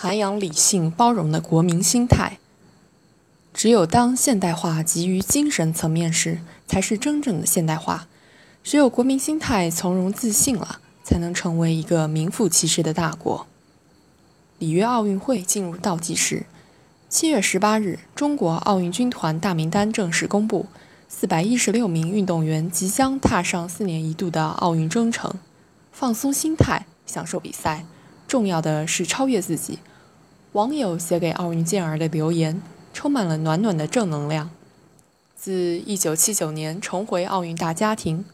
涵养理性包容的国民心态。只有当现代化基于精神层面时，才是真正的现代化。只有国民心态从容自信了，才能成为一个名副其实的大国。里约奥运会进入倒计时，七月十八日，中国奥运军团大名单正式公布，四百一十六名运动员即将踏上四年一度的奥运征程。放松心态，享受比赛，重要的是超越自己。网友写给奥运健儿的留言。充满了暖暖的正能量。自1979年重回奥运大家庭，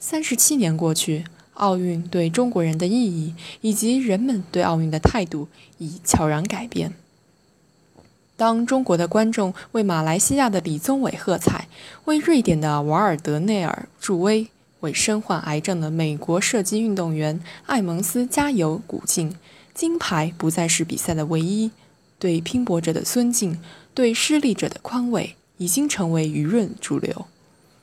三十七年过去，奥运对中国人的意义以及人们对奥运的态度已悄然改变。当中国的观众为马来西亚的李宗伟喝彩，为瑞典的瓦尔德内尔助威，为身患癌症的美国射击运动员艾蒙斯加油鼓劲，金牌不再是比赛的唯一。对拼搏者的尊敬，对失利者的宽慰，已经成为舆论主流。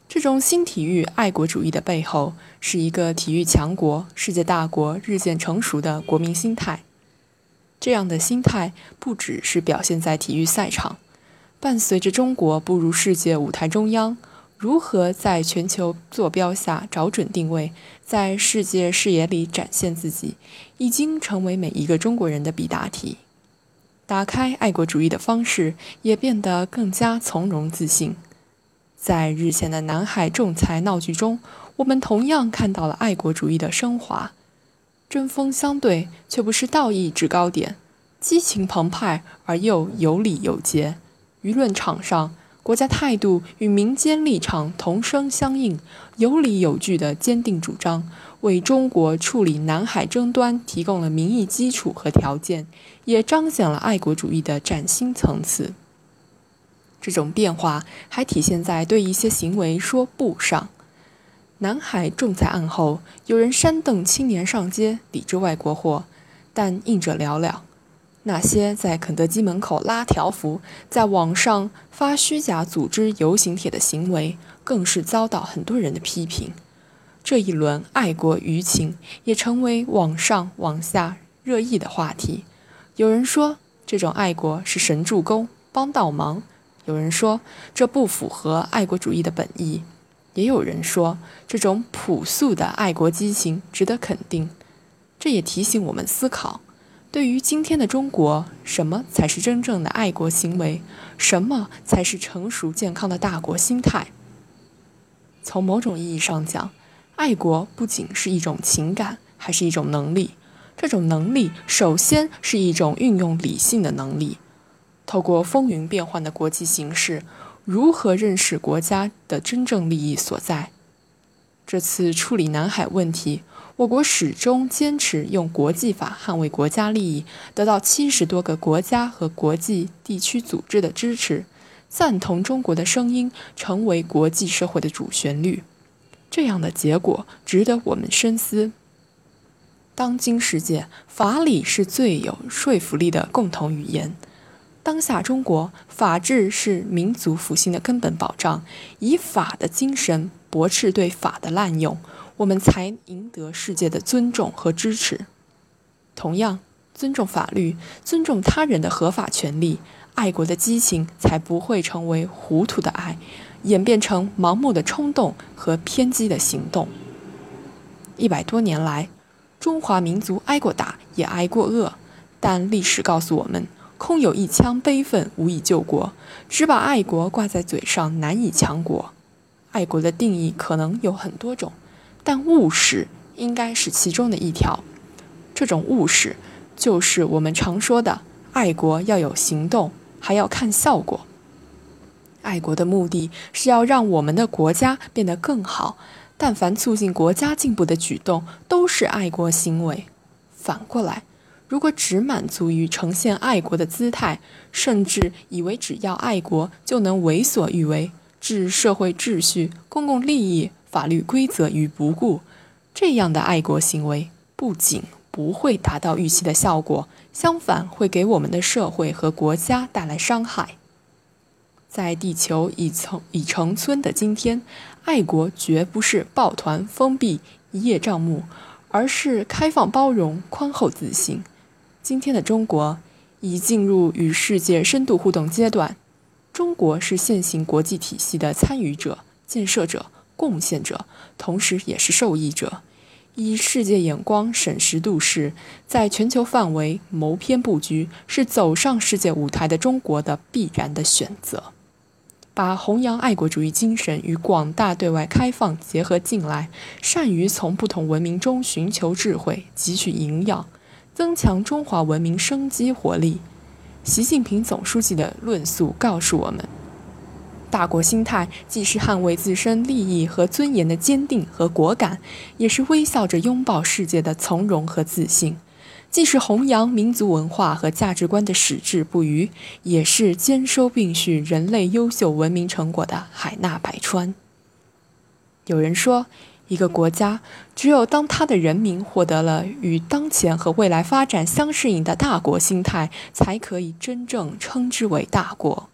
这种新体育爱国主义的背后，是一个体育强国、世界大国日渐成熟的国民心态。这样的心态不只是表现在体育赛场，伴随着中国步入世界舞台中央，如何在全球坐标下找准定位，在世界视野里展现自己，已经成为每一个中国人的必答题。打开爱国主义的方式也变得更加从容自信。在日前的南海仲裁闹剧中，我们同样看到了爱国主义的升华。针锋相对，却不是道义制高点；激情澎湃而又有理有节。舆论场上，国家态度与民间立场同声相应，有理有据的坚定主张。为中国处理南海争端提供了民意基础和条件，也彰显了爱国主义的崭新层次。这种变化还体现在对一些行为说不上。南海仲裁案后，有人煽动青年上街抵制外国货，但应者寥寥。那些在肯德基门口拉条幅，在网上发虚假组织游行帖的行为，更是遭到很多人的批评。这一轮爱国舆情也成为网上网下热议的话题。有人说，这种爱国是神助攻、帮倒忙；有人说，这不符合爱国主义的本意；也有人说，这种朴素的爱国激情值得肯定。这也提醒我们思考：对于今天的中国，什么才是真正的爱国行为？什么才是成熟健康的大国心态？从某种意义上讲，爱国不仅是一种情感，还是一种能力。这种能力首先是一种运用理性的能力。透过风云变幻的国际形势，如何认识国家的真正利益所在？这次处理南海问题，我国始终坚持用国际法捍卫国家利益，得到七十多个国家和国际地区组织的支持，赞同中国的声音成为国际社会的主旋律。这样的结果值得我们深思。当今世界，法理是最有说服力的共同语言。当下中国，法治是民族复兴的根本保障。以法的精神驳斥对法的滥用，我们才赢得世界的尊重和支持。同样，尊重法律，尊重他人的合法权利，爱国的激情才不会成为糊涂的爱。演变成盲目的冲动和偏激的行动。一百多年来，中华民族挨过打，也挨过饿，但历史告诉我们，空有一腔悲愤无以救国，只把爱国挂在嘴上难以强国。爱国的定义可能有很多种，但务实应该是其中的一条。这种务实，就是我们常说的爱国要有行动，还要看效果。爱国的目的是要让我们的国家变得更好，但凡促进国家进步的举动都是爱国行为。反过来，如果只满足于呈现爱国的姿态，甚至以为只要爱国就能为所欲为，置社会秩序、公共利益、法律规则于不顾，这样的爱国行为不仅不会达到预期的效果，相反会给我们的社会和国家带来伤害。在地球已成已成村的今天，爱国绝不是抱团封闭、一叶障目，而是开放包容、宽厚自信。今天的中国已进入与世界深度互动阶段。中国是现行国际体系的参与者、建设者、贡献者，同时也是受益者。以世界眼光审时度势，在全球范围谋篇布局，是走上世界舞台的中国的必然的选择。把弘扬爱国主义精神与广大对外开放结合进来，善于从不同文明中寻求智慧、汲取营养，增强中华文明生机活力。习近平总书记的论述告诉我们。大国心态既是捍卫自身利益和尊严的坚定和果敢，也是微笑着拥抱世界的从容和自信；既是弘扬民族文化和价值观的矢志不渝，也是兼收并蓄人类优秀文明成果的海纳百川。有人说，一个国家只有当他的人民获得了与当前和未来发展相适应的大国心态，才可以真正称之为大国。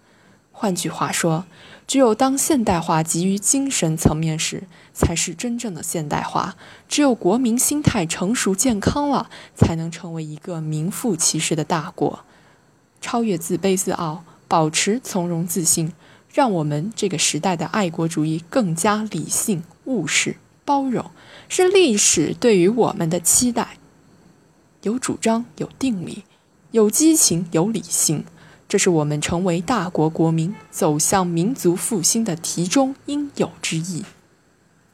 换句话说，只有当现代化基于精神层面时，才是真正的现代化。只有国民心态成熟健康了，才能成为一个名副其实的大国。超越自卑自傲，保持从容自信，让我们这个时代的爱国主义更加理性、务实、包容，是历史对于我们的期待。有主张，有定力，有激情，有理性。这是我们成为大国国民、走向民族复兴的题中应有之义。